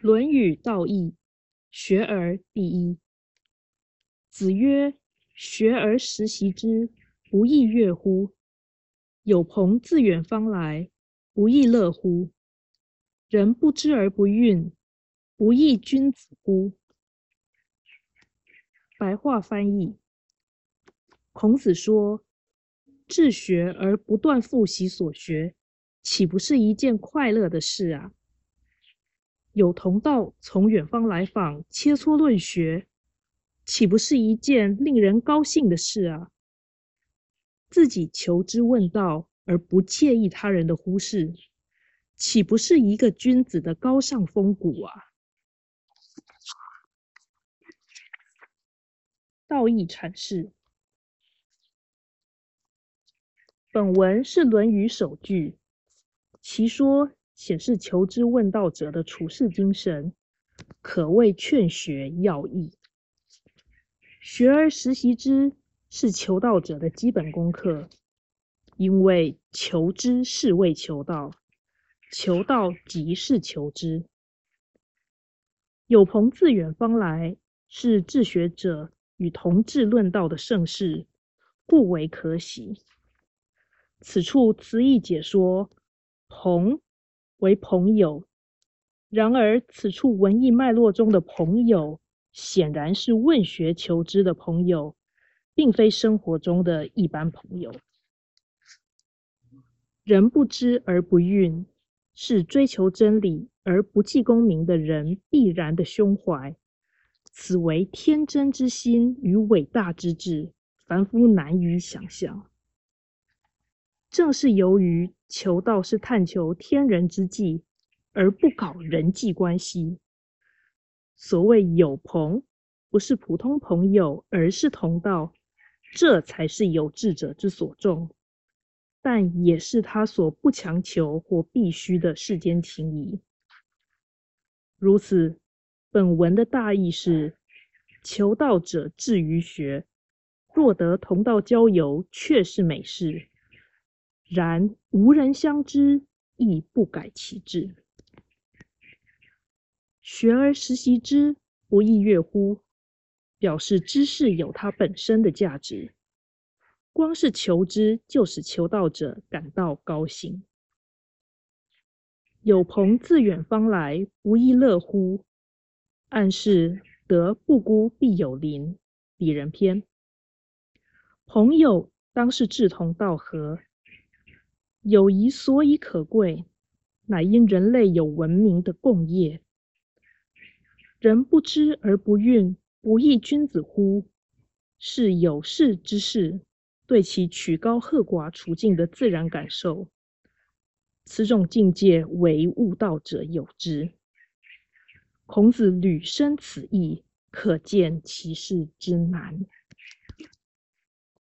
《论语》道义，学而第一。子曰：“学而时习之，不亦说乎？有朋自远方来，不亦乐乎？人不知而不愠，不亦君子乎？”白话翻译：孔子说，治学而不断复习所学，岂不是一件快乐的事啊？有同道从远方来访，切磋论学，岂不是一件令人高兴的事啊？自己求知问道而不介意他人的忽视，岂不是一个君子的高尚风骨啊？道义阐释：本文是《论语》首句，其说。显示求知问道者的处世精神，可谓劝学要义。学而时习之，是求道者的基本功课。因为求知是为求道，求道即是求知。有朋自远方来，是治学者与同志论道的盛事，故为可喜。此处词义解说，朋。为朋友，然而此处文艺脉络中的朋友，显然是问学求知的朋友，并非生活中的一般朋友。人不知而不愠，是追求真理而不计功名的人必然的胸怀。此为天真之心与伟大之志，凡夫难以想象。正是由于。求道是探求天人之际，而不搞人际关系。所谓有朋，不是普通朋友，而是同道，这才是有志者之所重，但也是他所不强求或必须的世间情谊。如此，本文的大意是：求道者志于学，若得同道交游，却是美事。然无人相知，亦不改其志。学而时习之，不亦说乎？表示知识有它本身的价值，光是求知就使求道者感到高兴。有朋自远方来，不亦乐乎？暗示得不孤必有邻，鄙人篇。朋友当是志同道合。友谊所以可贵，乃因人类有文明的共业。人不知而不愠，不亦君子乎？是有识之士对其曲高和寡处境的自然感受。此种境界，唯悟道者有之。孔子屡生此意，可见其事之难。